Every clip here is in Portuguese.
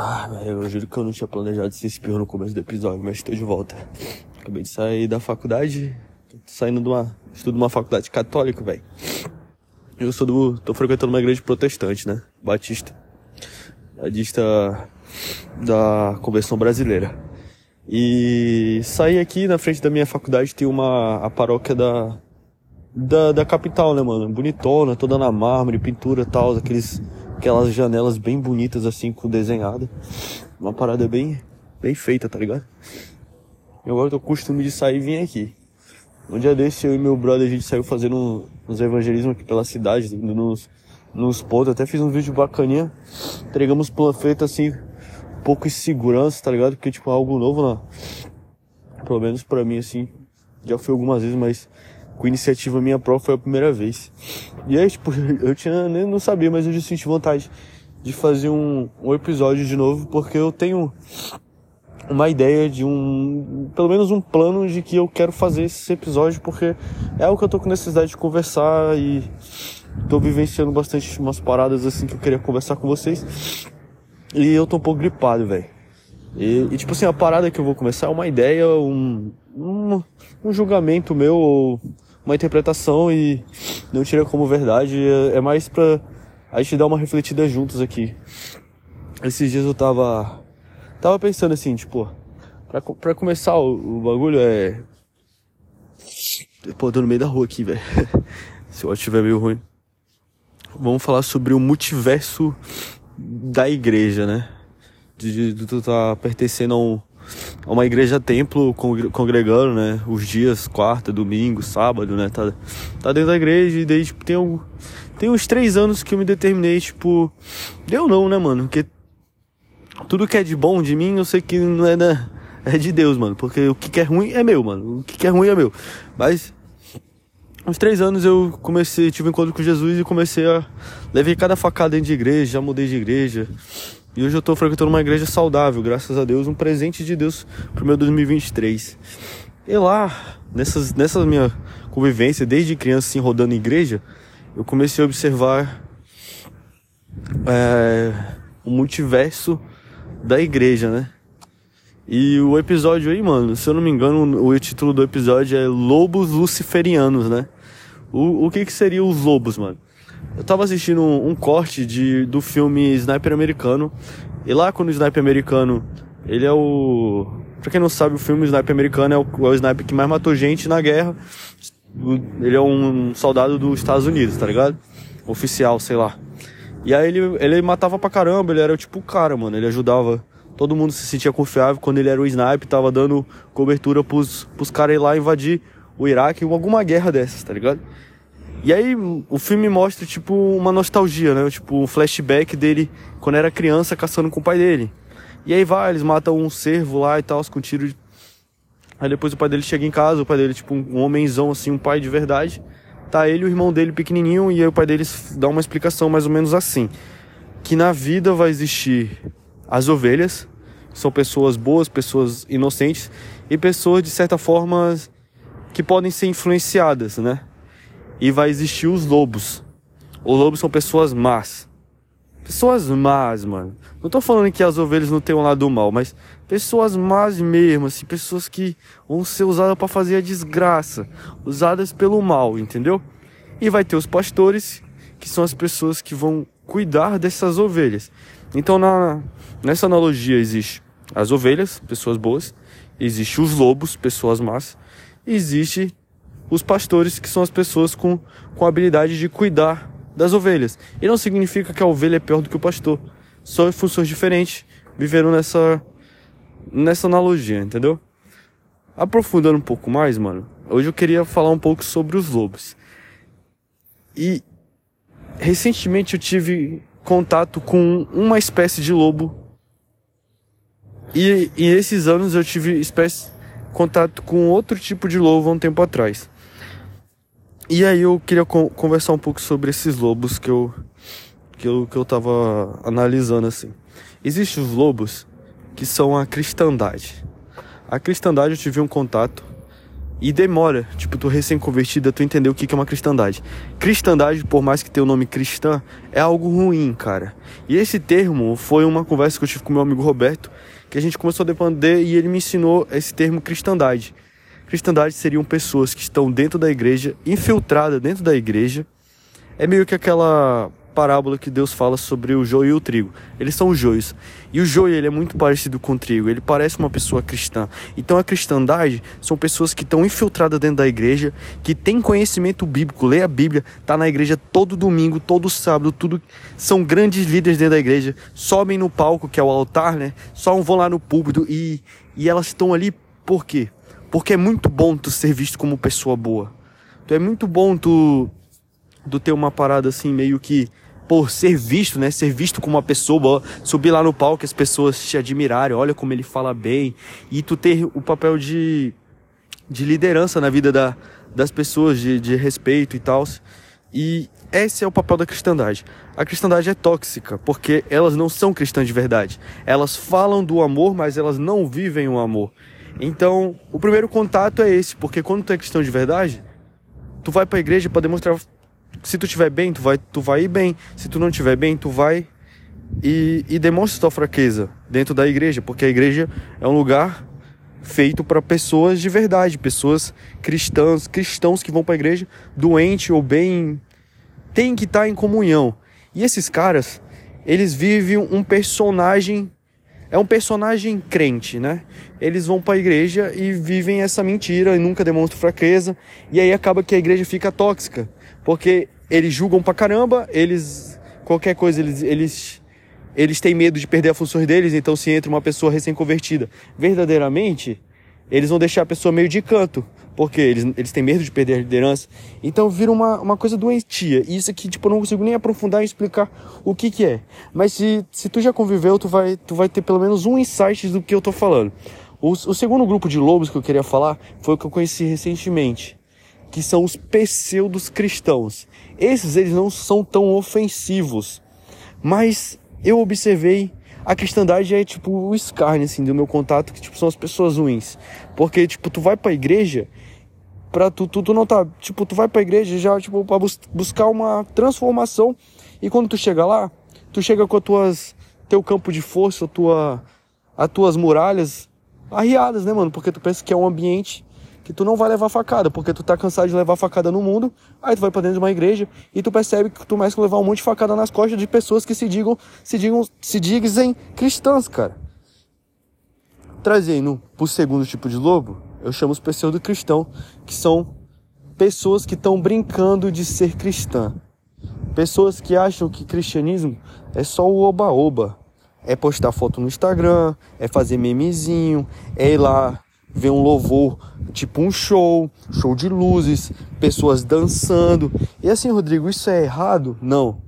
Ah, velho, eu juro que eu não tinha planejado esse espirro no começo do episódio, mas estou de volta. Acabei de sair da faculdade, tô saindo de uma. estudo numa faculdade católica, velho. Eu sou do. tô frequentando uma igreja protestante, né? Batista. Batista da Convenção Brasileira. E saí aqui na frente da minha faculdade, tem uma. a paróquia da. Da, da capital, né, mano? Bonitona, toda na mármore, pintura e tal, aqueles aquelas janelas bem bonitas assim com desenhada. Uma parada bem bem feita, tá ligado? E agora eu tô com costume de sair e vir aqui. Um dia desse eu e meu brother a gente saiu fazendo uns evangelismos aqui pela cidade, indo nos, nos pontos, até fiz um vídeo bacaninha. Entregamos panfleto assim, um pouco em segurança, tá ligado? Porque tipo é algo novo lá. Pelo menos pra mim assim, já foi algumas vezes, mas com iniciativa minha própria foi a primeira vez. E aí, tipo, eu tinha, nem não sabia, mas eu já senti vontade de fazer um, um episódio de novo, porque eu tenho uma ideia de um, pelo menos um plano de que eu quero fazer esse episódio, porque é o que eu tô com necessidade de conversar e tô vivenciando bastante umas paradas assim que eu queria conversar com vocês. E eu tô um pouco gripado, velho. E, e, tipo assim, a parada que eu vou começar é uma ideia, um, um, um julgamento meu, ou uma interpretação e não tira como verdade. É, é mais pra a gente dar uma refletida juntos aqui. Esses dias eu tava. Tava pensando assim, tipo, pra, pra começar o, o bagulho é. Pô, tô no meio da rua aqui, velho. Se o áudio estiver meio ruim. Vamos falar sobre o multiverso da igreja, né? De, de tu tá pertencendo a um, uma igreja templo congregando, né? Os dias, quarta, domingo, sábado, né? Tá, tá dentro da igreja e daí, tipo, tem, um, tem uns três anos que eu me determinei, tipo, deu não, né, mano? Porque tudo que é de bom de mim, eu sei que não é da, é de Deus, mano. Porque o que é ruim é meu, mano. O que é ruim é meu. Mas, uns três anos eu comecei, tive um encontro com Jesus e comecei a. Levei cada facada dentro de igreja, já mudei de igreja. E hoje eu estou frequentando uma igreja saudável, graças a Deus, um presente de Deus pro meu 2023. E lá, nessas, nessa minha convivência, desde criança, assim, rodando igreja, eu comecei a observar é, o multiverso da igreja, né? E o episódio aí, mano, se eu não me engano, o título do episódio é Lobos Luciferianos, né? O, o que que seria os lobos, mano? Eu tava assistindo um, um, corte de, do filme Sniper Americano. E lá quando o Sniper Americano, ele é o. Pra quem não sabe, o filme Sniper Americano é o, é o sniper que mais matou gente na guerra. Ele é um soldado dos Estados Unidos, tá ligado? Oficial, sei lá. E aí ele, ele matava pra caramba, ele era tipo o cara, mano. Ele ajudava. Todo mundo se sentia confiável quando ele era o sniper, tava dando cobertura pros, pros caras ir lá invadir o Iraque ou alguma guerra dessas, tá ligado? E aí o filme mostra, tipo, uma nostalgia, né? Tipo, um flashback dele quando era criança caçando com o pai dele. E aí vai, eles matam um cervo lá e tal, com tiro. De... Aí depois o pai dele chega em casa, o pai dele, tipo, um homenzão assim, um pai de verdade. Tá ele e o irmão dele pequenininho, e aí o pai deles dá uma explicação mais ou menos assim: que na vida vai existir as ovelhas, que são pessoas boas, pessoas inocentes, e pessoas de certa forma que podem ser influenciadas, né? E vai existir os lobos. Os lobos são pessoas más. Pessoas más, mano. Não tô falando que as ovelhas não têm um lado mal, mas pessoas más mesmo, assim, pessoas que vão ser usadas para fazer a desgraça, usadas pelo mal, entendeu? E vai ter os pastores, que são as pessoas que vão cuidar dessas ovelhas. Então, na, nessa analogia existe as ovelhas, pessoas boas, existe os lobos, pessoas más, existe os pastores, que são as pessoas com, com a habilidade de cuidar das ovelhas. E não significa que a ovelha é pior do que o pastor. São funções diferentes, viveram nessa, nessa analogia, entendeu? Aprofundando um pouco mais, mano, hoje eu queria falar um pouco sobre os lobos. E recentemente eu tive contato com uma espécie de lobo. E, e esses anos eu tive espécie, contato com outro tipo de lobo há um tempo atrás. E aí eu queria conversar um pouco sobre esses lobos que eu, que eu, que eu tava analisando assim. Existem os lobos que são a cristandade. A cristandade eu tive um contato E demora, tipo, tu recém-convertida, tu entender o que é uma cristandade. Cristandade, por mais que tenha o nome cristã, é algo ruim, cara. E esse termo foi uma conversa que eu tive com meu amigo Roberto, que a gente começou a depender e ele me ensinou esse termo cristandade. Cristandade seriam pessoas que estão dentro da igreja, infiltradas dentro da igreja. É meio que aquela parábola que Deus fala sobre o joio e o trigo. Eles são os joios. E o joio ele é muito parecido com o trigo. Ele parece uma pessoa cristã. Então a cristandade são pessoas que estão infiltradas dentro da igreja, que têm conhecimento bíblico, lê a Bíblia, tá na igreja todo domingo, todo sábado, tudo são grandes líderes dentro da igreja, sobem no palco que é o altar, né? Só vão lá no púlpito e e elas estão ali por quê? Porque é muito bom tu ser visto como pessoa boa. Tu é muito bom tu tu ter uma parada assim meio que por ser visto, né? Ser visto como uma pessoa boa, subir lá no palco, as pessoas te admirarem, olha como ele fala bem, e tu ter o papel de, de liderança na vida da, das pessoas, de, de respeito e tal. E esse é o papel da cristandade. A cristandade é tóxica, porque elas não são cristãs de verdade. Elas falam do amor, mas elas não vivem o amor. Então, o primeiro contato é esse, porque quando tu é cristão de verdade, tu vai para a igreja para demonstrar se tu estiver bem, tu vai, tu vai ir bem. Se tu não estiver bem, tu vai e, e demonstra tua fraqueza dentro da igreja, porque a igreja é um lugar feito para pessoas de verdade, pessoas cristãs, cristãos que vão para a igreja, doente ou bem, tem que estar tá em comunhão. E esses caras, eles vivem um personagem é um personagem crente, né? Eles vão para a igreja e vivem essa mentira e nunca demonstram fraqueza, e aí acaba que a igreja fica tóxica. Porque eles julgam pra caramba, eles. qualquer coisa, eles. eles eles têm medo de perder as funções deles, então se entra uma pessoa recém-convertida verdadeiramente, eles vão deixar a pessoa meio de canto, porque eles, eles têm medo de perder a liderança. Então vira uma, uma coisa doentia. E isso aqui, tipo, eu não consigo nem aprofundar e explicar o que que é. Mas se, se tu já conviveu, tu vai, tu vai ter pelo menos um insight do que eu tô falando. O, o segundo grupo de lobos que eu queria falar foi o que eu conheci recentemente que são os pseudos cristãos. Esses eles não são tão ofensivos, mas eu observei a cristandade é tipo o escárnio assim do meu contato que tipo são as pessoas ruins, porque tipo tu vai para a igreja para tu, tu, tu não tá tipo tu vai para a igreja já tipo para bus buscar uma transformação e quando tu chega lá tu chega com as tuas teu campo de força, a tua as tuas muralhas arriadas, né, mano? Porque tu pensa que é um ambiente que tu não vai levar facada, porque tu tá cansado de levar facada no mundo, aí tu vai para dentro de uma igreja e tu percebe que tu mais que levar um monte de facada nas costas de pessoas que se digam, se digam, se dizem cristãs, cara. Trazendo pro segundo tipo de lobo, eu chamo os pseudo cristão, que são pessoas que estão brincando de ser cristã. Pessoas que acham que cristianismo é só o oba-oba. É postar foto no Instagram, é fazer memezinho, é ir lá ver um louvor, tipo um show, show de luzes, pessoas dançando. E assim, Rodrigo, isso é errado? Não.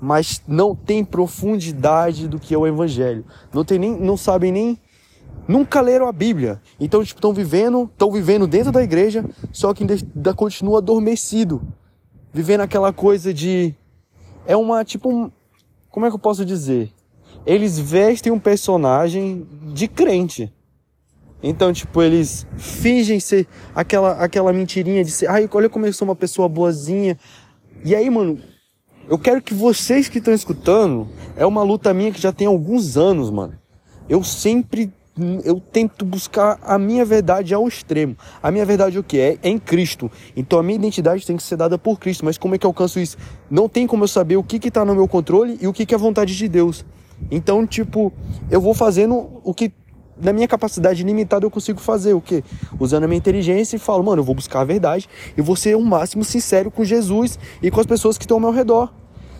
Mas não tem profundidade do que é o evangelho. Não tem nem, não sabem nem nunca leram a Bíblia. Então, tipo, estão vivendo, estão vivendo dentro da igreja, só que ainda continua adormecido. Vivendo aquela coisa de é uma tipo um, como é que eu posso dizer? Eles vestem um personagem de crente. Então, tipo, eles fingem ser aquela, aquela mentirinha de ser, ai, olha como eu sou uma pessoa boazinha. E aí, mano, eu quero que vocês que estão escutando, é uma luta minha que já tem alguns anos, mano. Eu sempre eu tento buscar a minha verdade ao extremo. A minha verdade é o que é? Em Cristo. Então a minha identidade tem que ser dada por Cristo. Mas como é que eu alcanço isso? Não tem como eu saber o que está no meu controle e o que, que é a vontade de Deus. Então, tipo, eu vou fazendo o que na minha capacidade limitada eu consigo fazer o quê? Usando a minha inteligência e falo, mano, eu vou buscar a verdade e vou ser o máximo sincero com Jesus e com as pessoas que estão ao meu redor.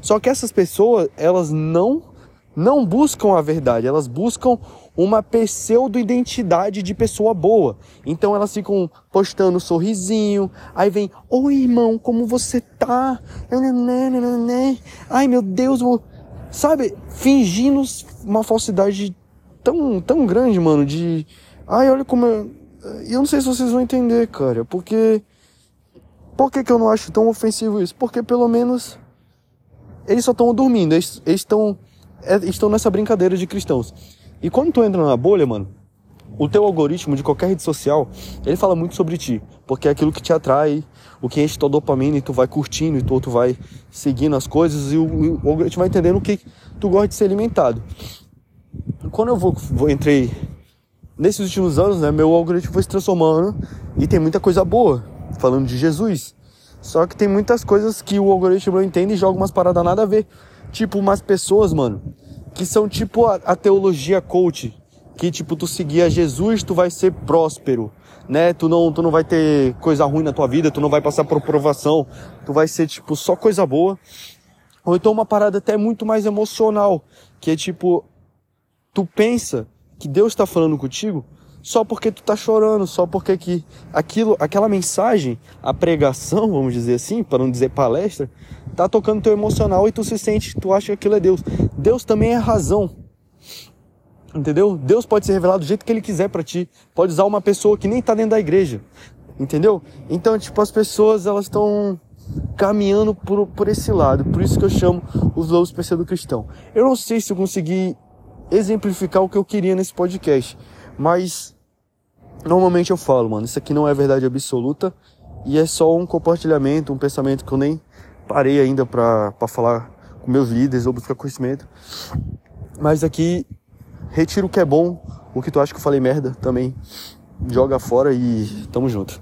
Só que essas pessoas, elas não não buscam a verdade, elas buscam uma pseudo-identidade de pessoa boa. Então elas ficam postando um sorrisinho, aí vem, oi irmão, como você tá? Ai meu Deus, sabe? Fingindo uma falsidade tão, tão grande, mano, de. Ai, olha como. Eu... eu não sei se vocês vão entender, cara, porque. Por que, que eu não acho tão ofensivo isso? Porque pelo menos. Eles só estão dormindo, eles estão. É, estão nessa brincadeira de cristãos. E quando tu entra na bolha, mano, o teu algoritmo de qualquer rede social, ele fala muito sobre ti, porque é aquilo que te atrai, o que enche tua dopamina e tu vai curtindo e tu, tu vai seguindo as coisas e o, o algoritmo vai entendendo o que tu gosta de ser alimentado. Quando eu vou, vou entrei nesses últimos anos, né, meu algoritmo foi se transformando e tem muita coisa boa, falando de Jesus. Só que tem muitas coisas que o algoritmo não entende e joga umas paradas nada a ver. Tipo, umas pessoas, mano, que são tipo a, a teologia coach. Que tipo, tu seguir a Jesus, tu vai ser próspero, né? Tu não, tu não vai ter coisa ruim na tua vida, tu não vai passar por provação, tu vai ser tipo só coisa boa. Ou então uma parada até muito mais emocional, que é tipo, tu pensa que Deus está falando contigo só porque tu tá chorando, só porque que aquilo, aquela mensagem, a pregação, vamos dizer assim, para não dizer palestra, tá tocando teu emocional e tu se sente, tu acha que aquilo é Deus. Deus também é razão. Entendeu? Deus pode ser revelado do jeito que ele quiser para ti. Pode usar uma pessoa que nem tá dentro da igreja. Entendeu? Então, tipo, as pessoas, elas estão caminhando por, por esse lado. Por isso que eu chamo os lobos PC do cristão. Eu não sei se eu consegui exemplificar o que eu queria nesse podcast. Mas normalmente eu falo, mano, isso aqui não é verdade absoluta e é só um compartilhamento, um pensamento que eu nem parei ainda pra falar com meus líderes ou buscar conhecimento. Mas aqui, retiro o que é bom, o que tu acha que eu falei merda também, joga fora e tamo junto.